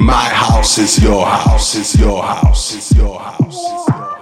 My house is your house, is your house, is your house, is your house.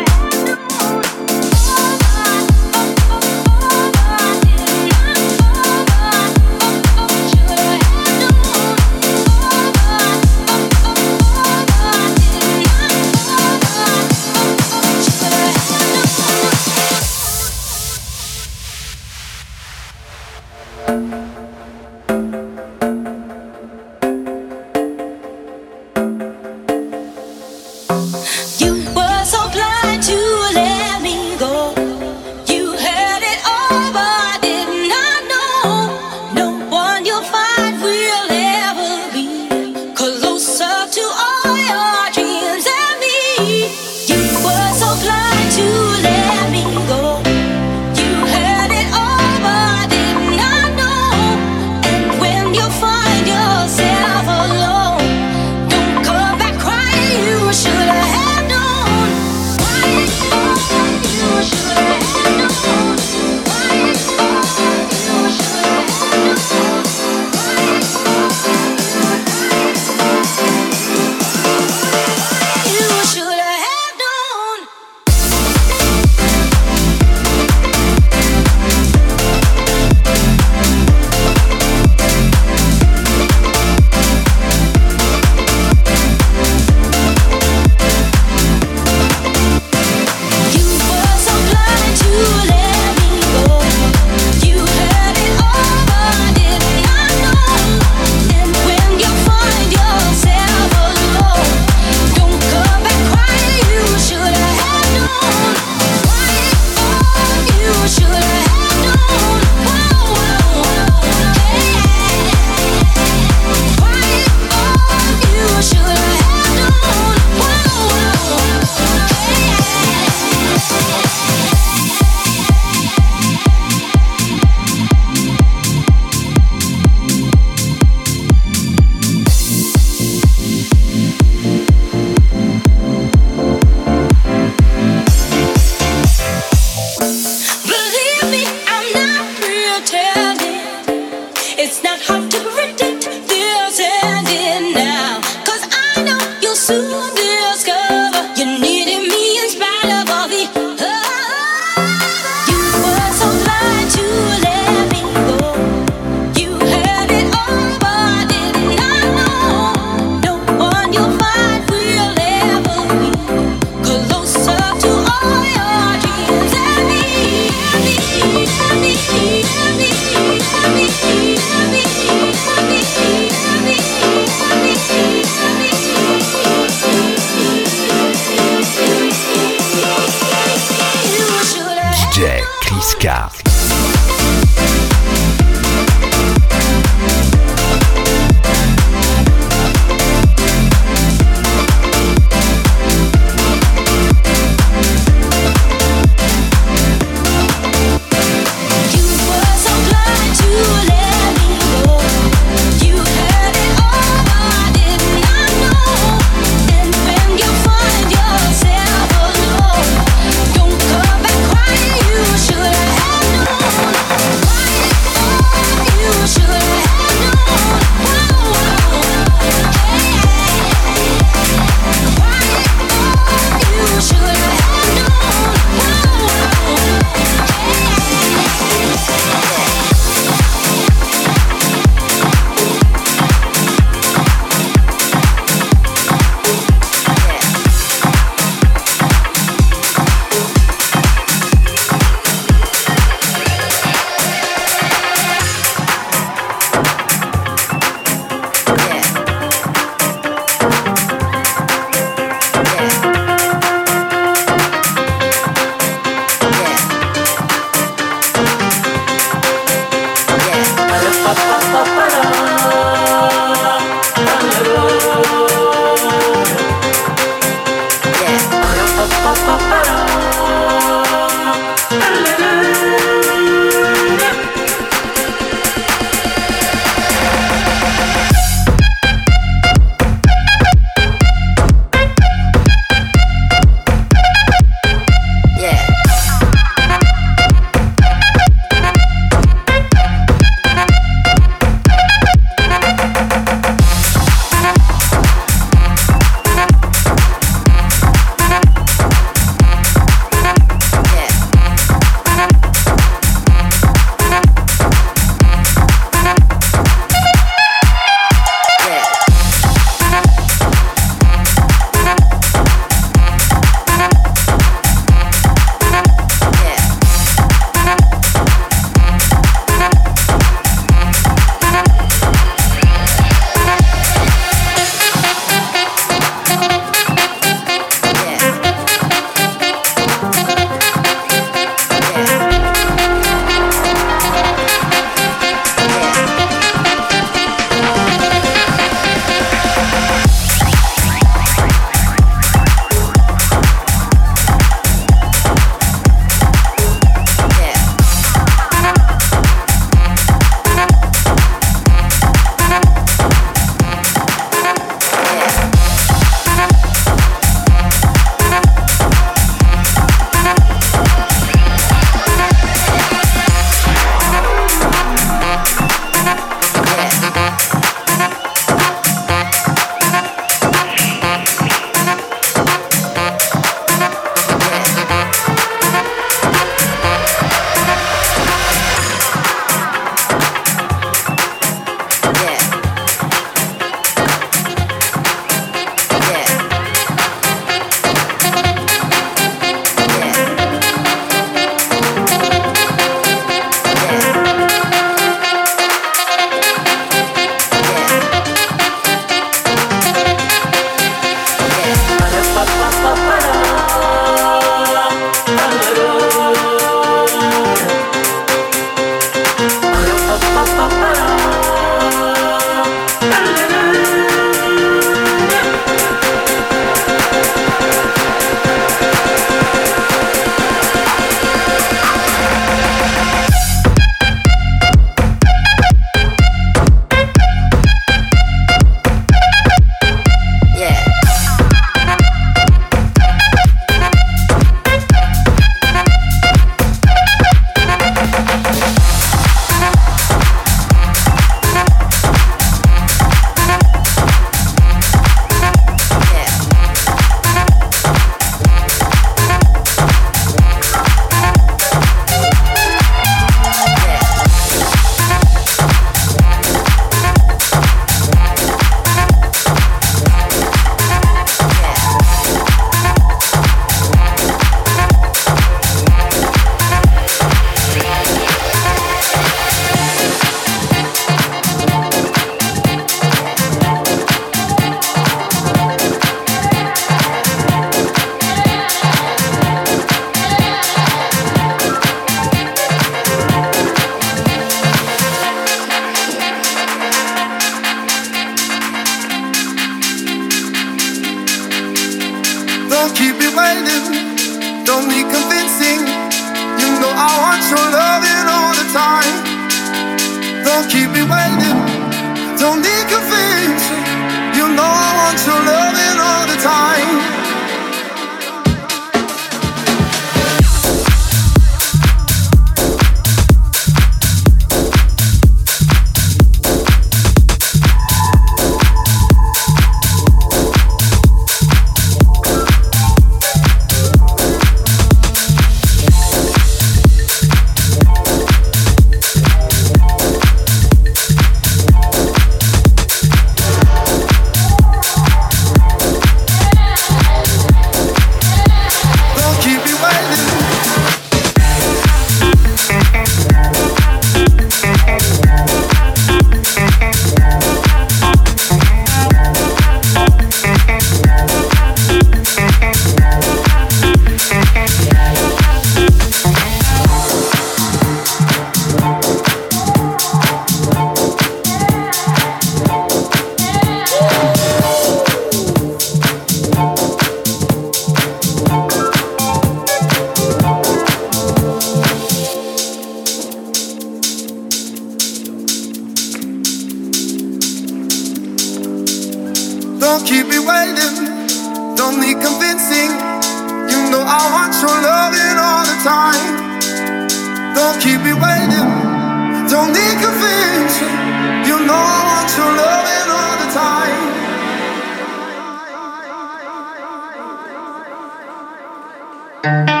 there.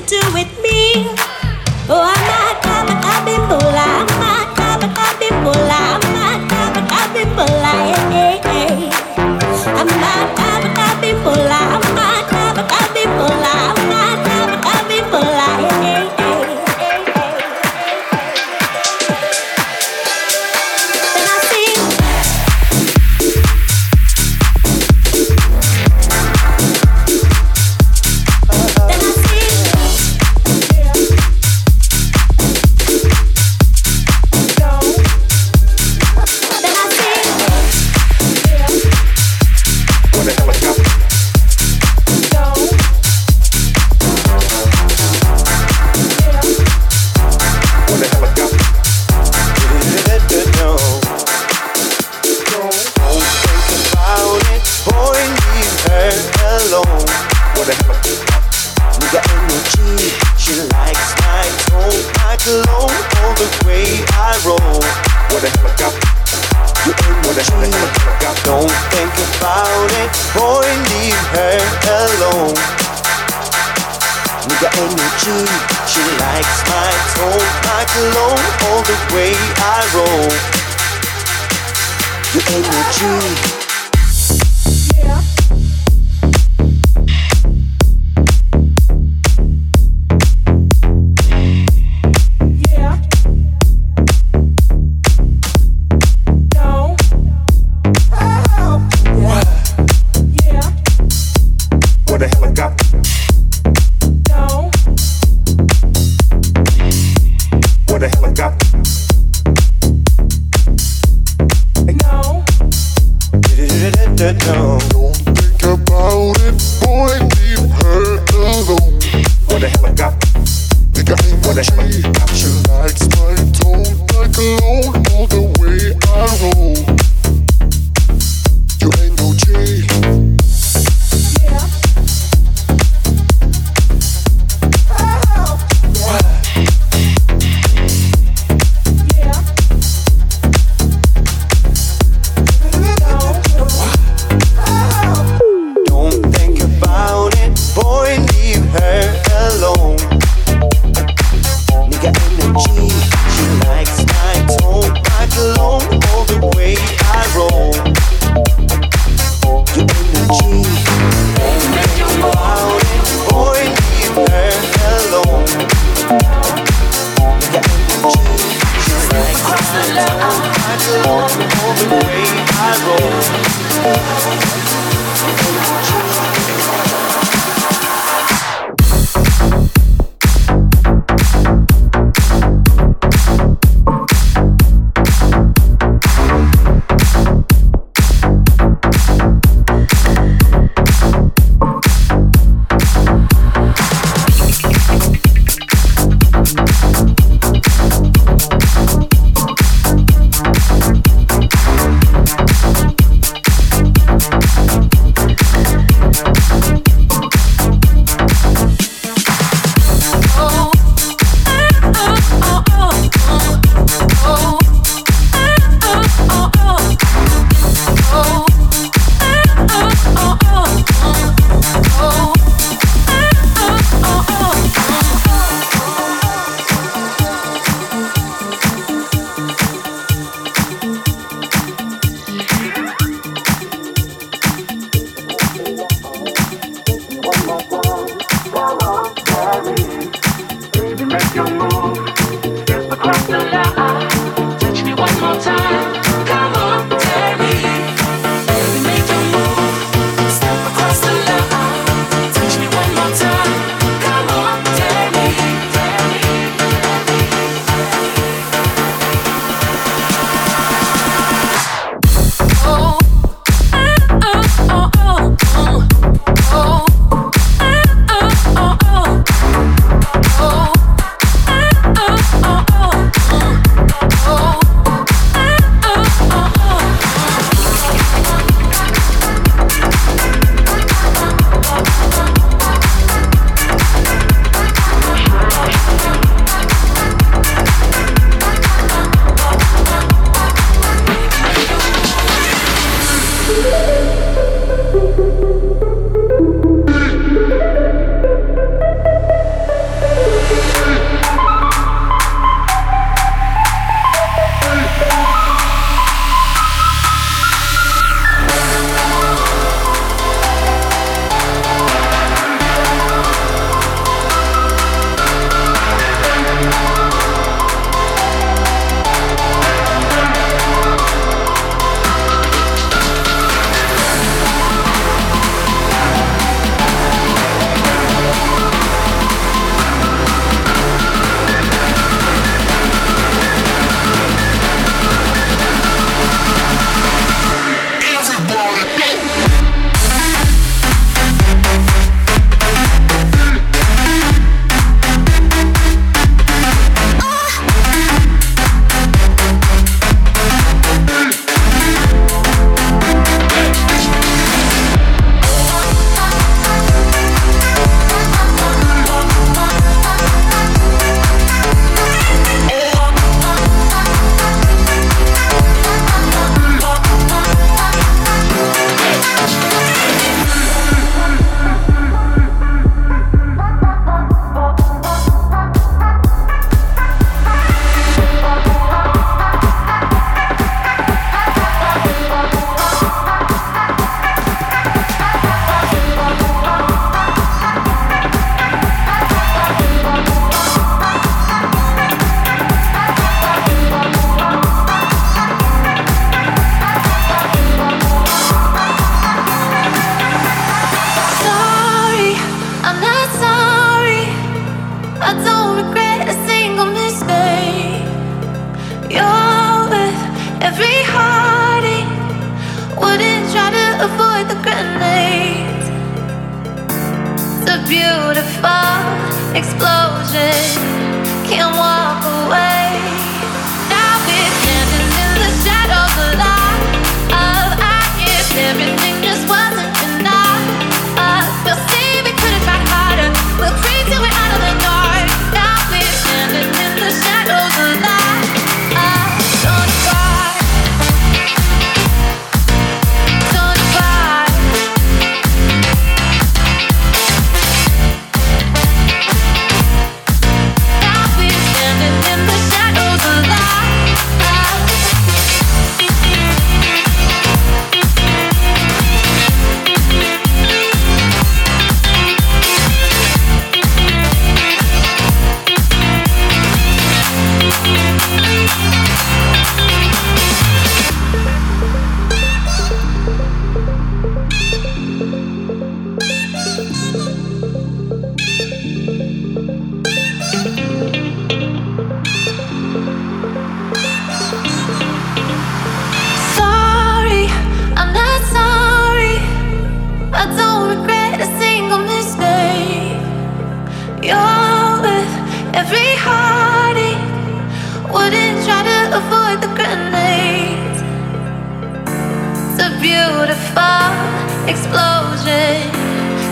to do with me. Oh, I'm not. Rock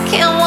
can't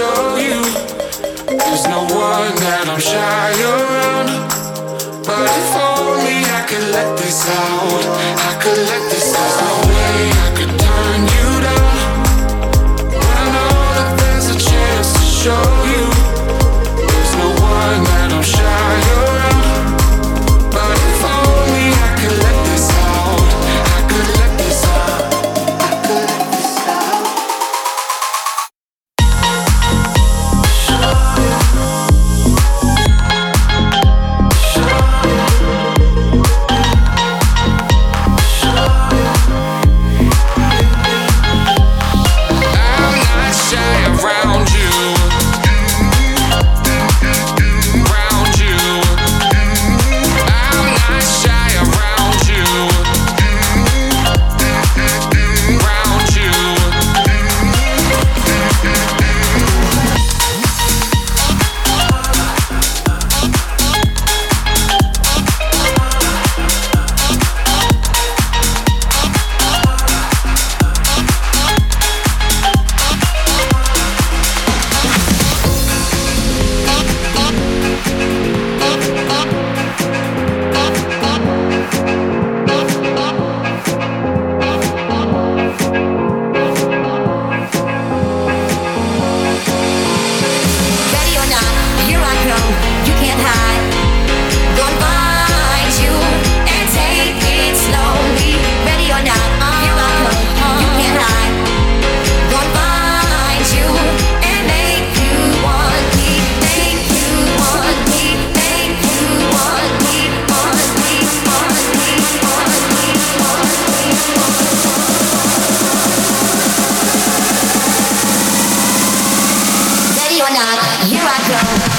show you. There's no one that I'm shy around. But if only I could let this out, I could let or not, here I go.